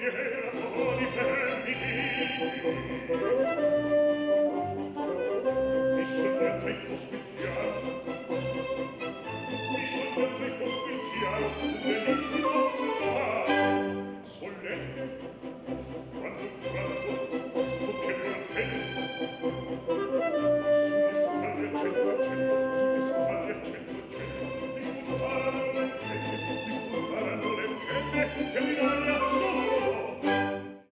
Ich soll ein Teich ausgekehrt,